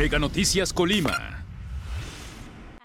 Mega Noticias Colima.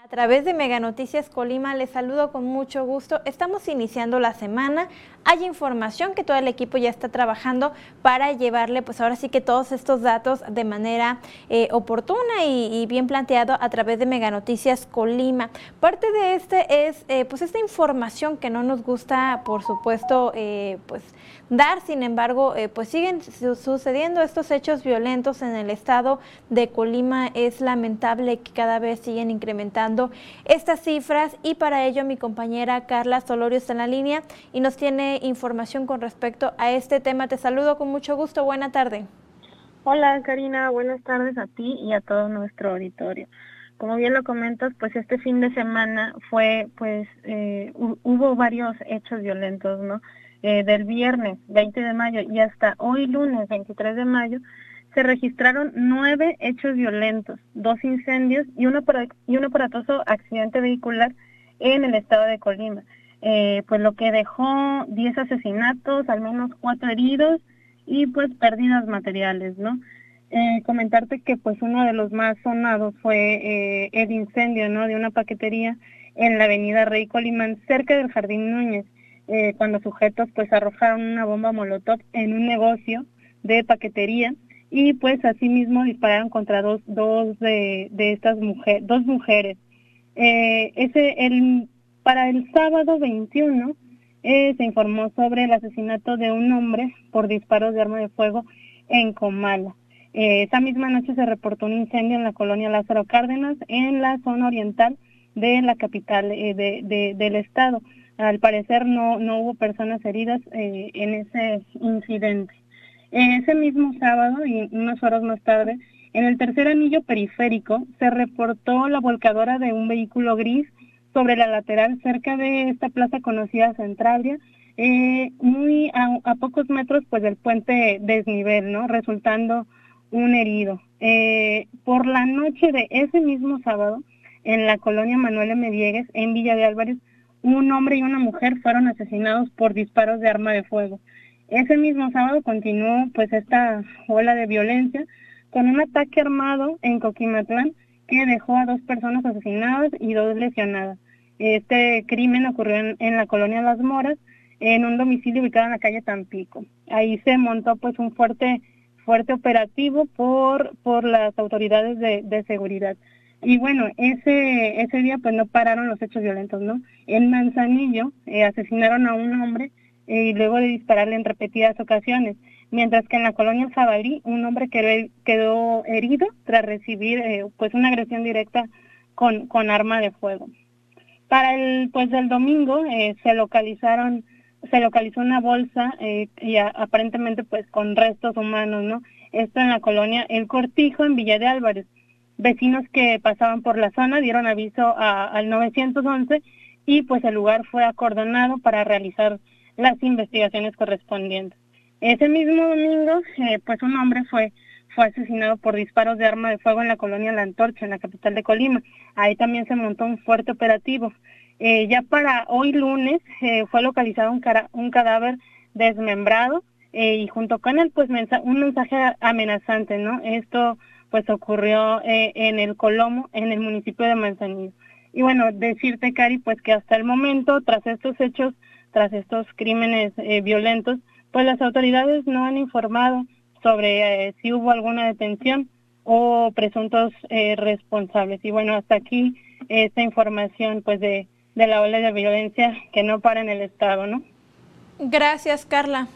A través de Mega Noticias Colima les saludo con mucho gusto. Estamos iniciando la semana. Hay información que todo el equipo ya está trabajando para llevarle, pues ahora sí que todos estos datos de manera eh, oportuna y, bien planteado a través de Mega Noticias Colima. Parte de este es, eh, pues esta información que no nos gusta, por supuesto, eh, pues dar. Sin embargo, pues siguen sucediendo estos hechos violentos en el estado de Colima. Es lamentable que cada vez siguen incrementando estas cifras y para ello mi compañera Carla Solorio está en la línea y nos tiene información con respecto a este tema. Te saludo con mucho gusto. Buena tarde. Hola Karina, buenas tardes a ti y a todo nuestro auditorio. Como bien lo comentas, pues este fin de semana fue, pues, eh, hubo varios hechos violentos, ¿no? Eh, del viernes 20 de mayo y hasta hoy lunes 23 de mayo se registraron nueve hechos violentos, dos incendios y, uno, y un aparatoso accidente vehicular en el estado de Colima. Eh, pues lo que dejó 10 asesinatos, al menos cuatro heridos y pues pérdidas materiales, ¿no? Eh, comentarte que pues uno de los más sonados fue eh, el incendio, ¿no? De una paquetería en la avenida Rey Colimán, cerca del Jardín Núñez, cuando sujetos pues arrojaron una bomba molotov en un negocio de paquetería y pues asimismo dispararon contra dos, dos de, de estas mujeres, dos mujeres. Ese, el, para el sábado 21 eh, se informó sobre el asesinato de un hombre por disparos de arma de fuego en Comala. Eh, esa misma noche se reportó un incendio en la colonia Lázaro Cárdenas, en la zona oriental de la capital de, del estado. Al parecer no, no hubo personas heridas en ese incidente. Ese mismo sábado y unas horas más tarde, en el tercer anillo periférico se reportó la volcadora de un vehículo gris sobre la lateral cerca de esta plaza conocida Centralia, eh, muy a, pocos metros pues del puente desnivel, ¿no? Resultando un herido. Eh, por la noche de ese mismo sábado, en la colonia Manuel M. Diegues, en Villa de Álvarez, un hombre y una mujer fueron asesinados por disparos de arma de fuego. Ese mismo sábado continuó pues esta ola de violencia con un ataque armado en Coquimatlán que dejó a dos personas asesinadas y dos lesionadas. Este crimen ocurrió en, la colonia Las Moras, en un domicilio ubicado en la calle Tampico. Ahí se montó pues un fuerte fuerte operativo por por las autoridades de, seguridad. Y bueno, ese ese día pues no pararon los hechos violentos, ¿no? En Manzanillo eh, asesinaron a un hombre y luego de dispararle en repetidas ocasiones, mientras que en la colonia Jabalí un hombre quedó, quedó herido tras recibir eh, pues una agresión directa con, con arma de fuego. Para el pues el domingo eh, se localizaron se localizó una bolsa eh, y aparentemente pues con restos humanos, ¿no? Esto en la colonia El Cortijo en Villa de Álvarez. Vecinos que pasaban por la zona dieron aviso al 911 y pues el lugar fue acordonado para realizar las investigaciones correspondientes. Ese mismo domingo, eh, pues un hombre fue fue asesinado por disparos de arma de fuego en la colonia La Antorcha, en la capital de Colima. Ahí también se montó un fuerte operativo. Eh, ya para hoy lunes eh, fue localizado un, cadáver desmembrado y junto con él pues un mensaje amenazante, ¿no? Esto pues ocurrió en el Colomo, en el municipio de Manzanillo. Y bueno, decirte, Cari, pues que hasta el momento, tras estos hechos, tras estos crímenes eh, violentos, pues las autoridades no han informado sobre eh, si hubo alguna detención o presuntos eh, responsables. Y bueno, hasta aquí esta información pues de, de la ola de violencia que no para en el Estado, ¿no? Gracias, Carla.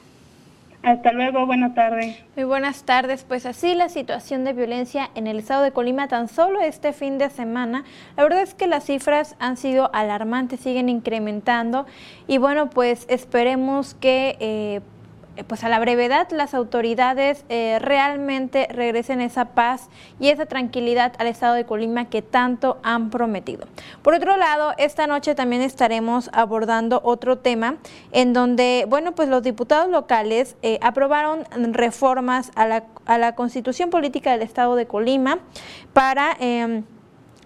Hasta luego, buenas tardes. Muy buenas tardes. Pues así la situación de violencia en el estado de Colima tan solo este fin de semana. La verdad es que las cifras han sido alarmantes, siguen incrementando y bueno, pues esperemos que... Eh, eh, pues a la brevedad las autoridades eh, realmente regresen esa paz y esa tranquilidad al estado de Colima que tanto han prometido. Por otro lado, esta noche también estaremos abordando otro tema en donde, bueno, pues los diputados locales eh, aprobaron reformas a la, a la constitución política del estado de Colima para... Em,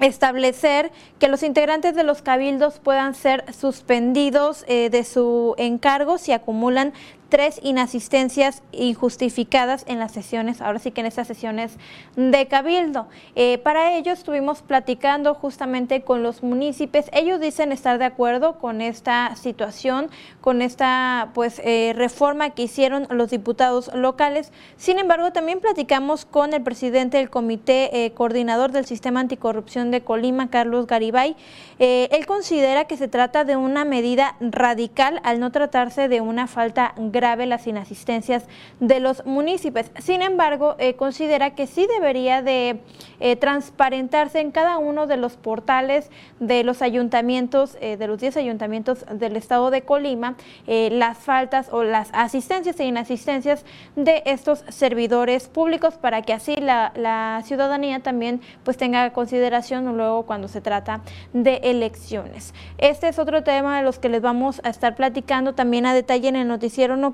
establecer que los integrantes de los cabildos puedan ser suspendidos de su encargo si acumulan tres inasistencias injustificadas en las sesiones, ahora sí que en estas sesiones de Cabildo. Eh, para ello estuvimos platicando justamente con los municipios. Ellos dicen estar de acuerdo con esta situación, con esta pues eh, reforma que hicieron los diputados locales. Sin embargo, también platicamos con el presidente del Comité eh, Coordinador del Sistema Anticorrupción de Colima, Carlos Garibay. él considera que se trata de una medida radical al no tratarse de una falta grave las inasistencias de los municipios. Sin embargo, eh, considera que sí debería de eh, transparentarse en cada uno de los portales de los ayuntamientos, eh, de los 10 ayuntamientos del estado de Colima, las faltas o las asistencias e inasistencias de estos servidores públicos para que así la, la ciudadanía también pues tenga consideración luego cuando se trata de elecciones. Este es otro tema de los que les vamos a estar platicando también a detalle en el noticiero nocturno.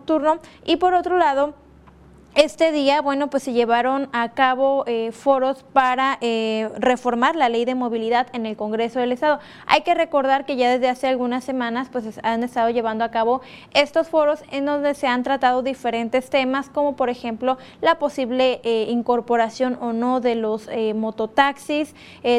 Y por otro lado, este día, bueno, pues se llevaron a cabo eh, foros para eh, reformar la ley de movilidad en el Congreso del Estado. Hay que recordar que ya desde hace algunas semanas pues han estado llevando a cabo estos foros en donde se han tratado diferentes temas, como por ejemplo la posible eh, incorporación o no de los mototaxis,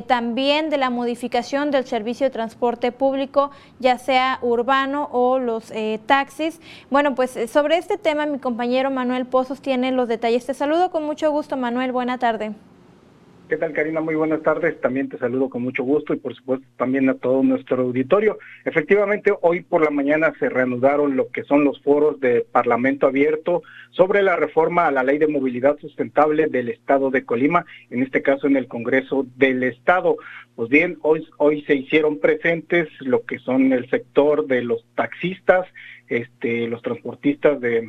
también de la modificación del servicio de transporte público, ya sea urbano o los taxis. Bueno, pues sobre este tema mi compañero Manuel Pozos tiene los detalles. Te saludo con mucho gusto, Manuel. Buena tarde. ¿Qué tal, Karina? Muy buenas tardes. También te saludo con mucho gusto y, por supuesto, también a todo nuestro auditorio. Efectivamente, hoy por la mañana se reanudaron lo que son los foros de Parlamento Abierto sobre la reforma a la Ley de Movilidad Sustentable del Estado de Colima, en este caso en el Congreso del Estado. Pues bien, hoy, hoy se hicieron presentes lo que son el sector de los taxistas, este, los transportistas de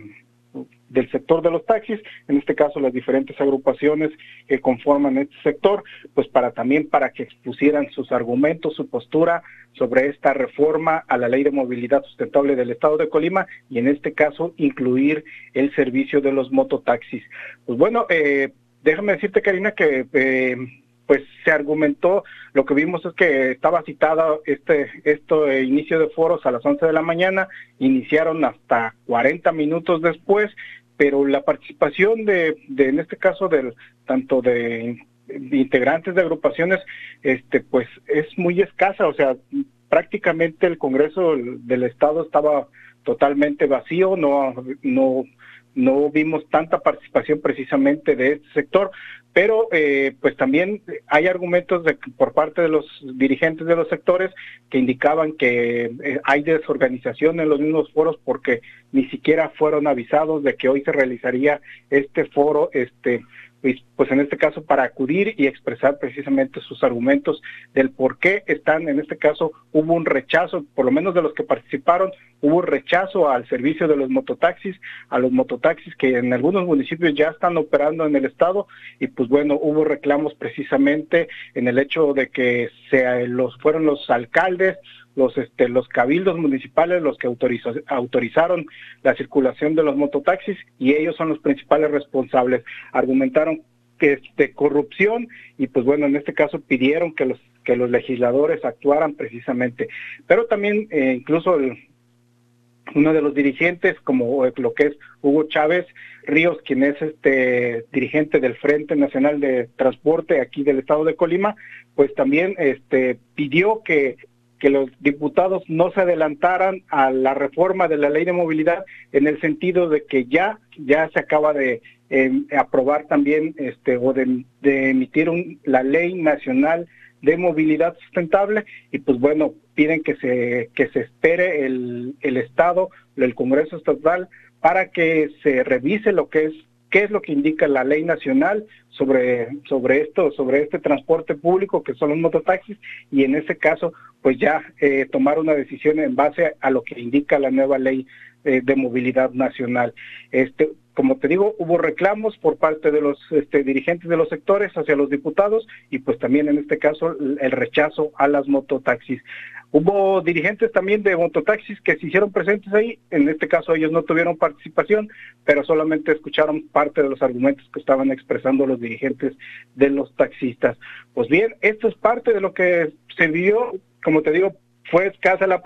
del sector de los taxis, en este caso las diferentes agrupaciones que conforman este sector, pues para también para que expusieran sus argumentos, su postura sobre esta reforma a la ley de movilidad sustentable del estado de Colima y en este caso incluir el servicio de los mototaxis. Pues bueno, eh, déjame decirte Karina que eh, pues se argumentó, lo que vimos es que estaba citada este, inicio de foros a las 11 de la mañana, iniciaron hasta 40 minutos después, pero la participación de, de en este caso, del tanto de, integrantes de agrupaciones, este, pues es muy escasa, o sea, prácticamente el Congreso del Estado estaba totalmente vacío, no, no, no vimos tanta participación precisamente de este sector, pero eh, pues también hay argumentos por parte de los dirigentes de los sectores que indicaban que eh, hay desorganización en los mismos foros porque ni siquiera fueron avisados de que hoy se realizaría este foro este pues, en este caso para acudir y expresar precisamente sus argumentos del por qué están, en este caso hubo un rechazo, por lo menos de los que participaron, hubo un rechazo al servicio de los mototaxis, a los mototaxis que en algunos municipios ya están operando en el estado y pues bueno, hubo reclamos precisamente en el hecho de que se, los fueron los alcaldes, los este los cabildos municipales los que autorizaron la circulación de los mototaxis y ellos son los principales responsables. Argumentaron que de corrupción y pues bueno, en este caso pidieron que los que los legisladores actuaran precisamente. Pero también eh, incluso uno de los dirigentes, como lo que es Hugo Chávez Ríos, quien es este dirigente del Frente Nacional de Transporte aquí del estado de Colima, pues también este pidió que que los diputados no se adelantaran a la reforma de la ley de movilidad en el sentido de que ya ya se acaba de em, aprobar también este o de, emitir un, la ley nacional de movilidad sustentable. Y pues bueno piden que se que se espere el, el estado el Congreso estatal para que se revise lo que es qué es lo que indica la ley nacional sobre, sobre esto, sobre este transporte público que son los mototaxis y en ese caso pues ya eh, tomar una decisión en base a lo que indica la nueva ley eh, de movilidad nacional. Este, como te digo, hubo reclamos por parte de los este, dirigentes de los sectores hacia los diputados y pues también en este caso el rechazo a las mototaxis. Hubo dirigentes también de mototaxis que se hicieron presentes ahí, en este caso ellos no tuvieron participación, pero solamente escucharon parte de los argumentos que estaban expresando los dirigentes de los taxistas. Pues bien, esto es parte de lo que se vivió, como te digo, fue escasa la,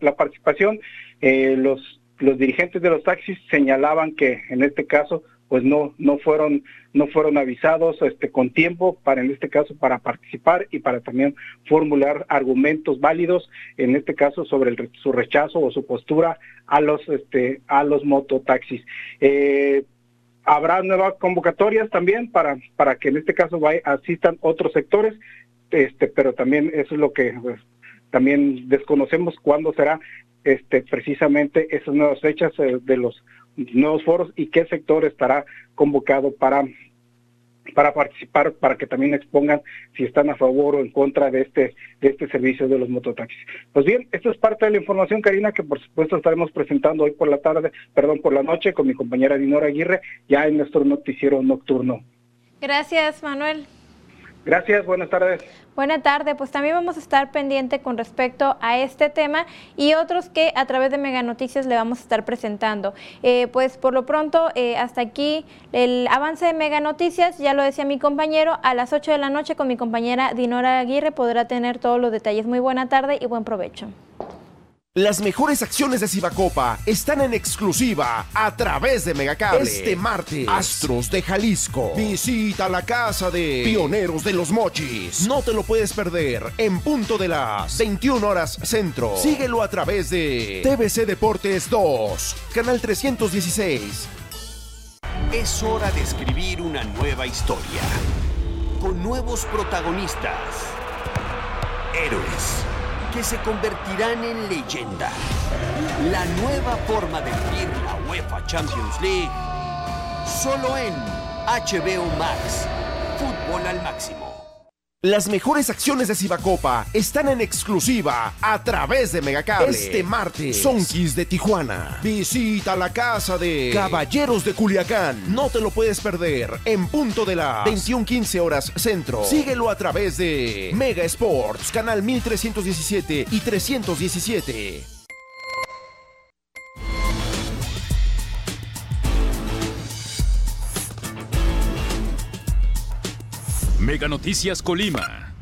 la participación, eh, los los dirigentes de los taxis señalaban que en este caso pues no no fueron no fueron avisados este con tiempo para en este caso para participar y para también formular argumentos válidos en este caso sobre su rechazo o su postura a los este a los mototaxis. Eh, habrá nuevas convocatorias también para para que en este caso asistan otros sectores este pero también eso es lo que pues, también desconocemos cuándo será este precisamente esas nuevas fechas eh, de los nuevos foros y qué sector estará convocado para para participar, para que también expongan si están a favor o en contra de este, de este servicio de los mototaxis. Pues bien, esto es parte de la información, Karina, que por supuesto estaremos presentando hoy por la tarde, perdón, por la noche con mi compañera Dinora Aguirre, ya en nuestro noticiero nocturno. Gracias, Manuel. Gracias, buenas tardes. Buenas tardes, pues también vamos a estar pendiente con respecto a este tema y otros que a través de Mega Noticias le vamos a estar presentando. Eh, pues por lo pronto, eh, hasta aquí el avance de Mega Noticias, ya lo decía mi compañero, a las 8 de la noche con mi compañera Dinora Aguirre podrá tener todos los detalles. Muy buena tarde y buen provecho. Las mejores acciones de Cibacopa están en exclusiva a través de Megacable. Este martes, Astros de Jalisco. Visita la casa de Pioneros de los Mochis. No te lo puedes perder en punto de las 21 horas centro. Síguelo a través de TVC Deportes 2, canal 316. Es hora de escribir una nueva historia. Con nuevos protagonistas. Héroes que se convertirán en leyenda. La nueva forma de vivir la UEFA Champions League solo en HBO Max. Fútbol al máximo. Las mejores acciones de Cibacopa están en exclusiva a través de Megacable. Este martes, Sonkis de Tijuana. Visita la casa de Caballeros de Culiacán. No te lo puedes perder en punto de las 21:15 horas centro. Síguelo a través de Mega Sports, canal 1317 y 317. Noticias Colima.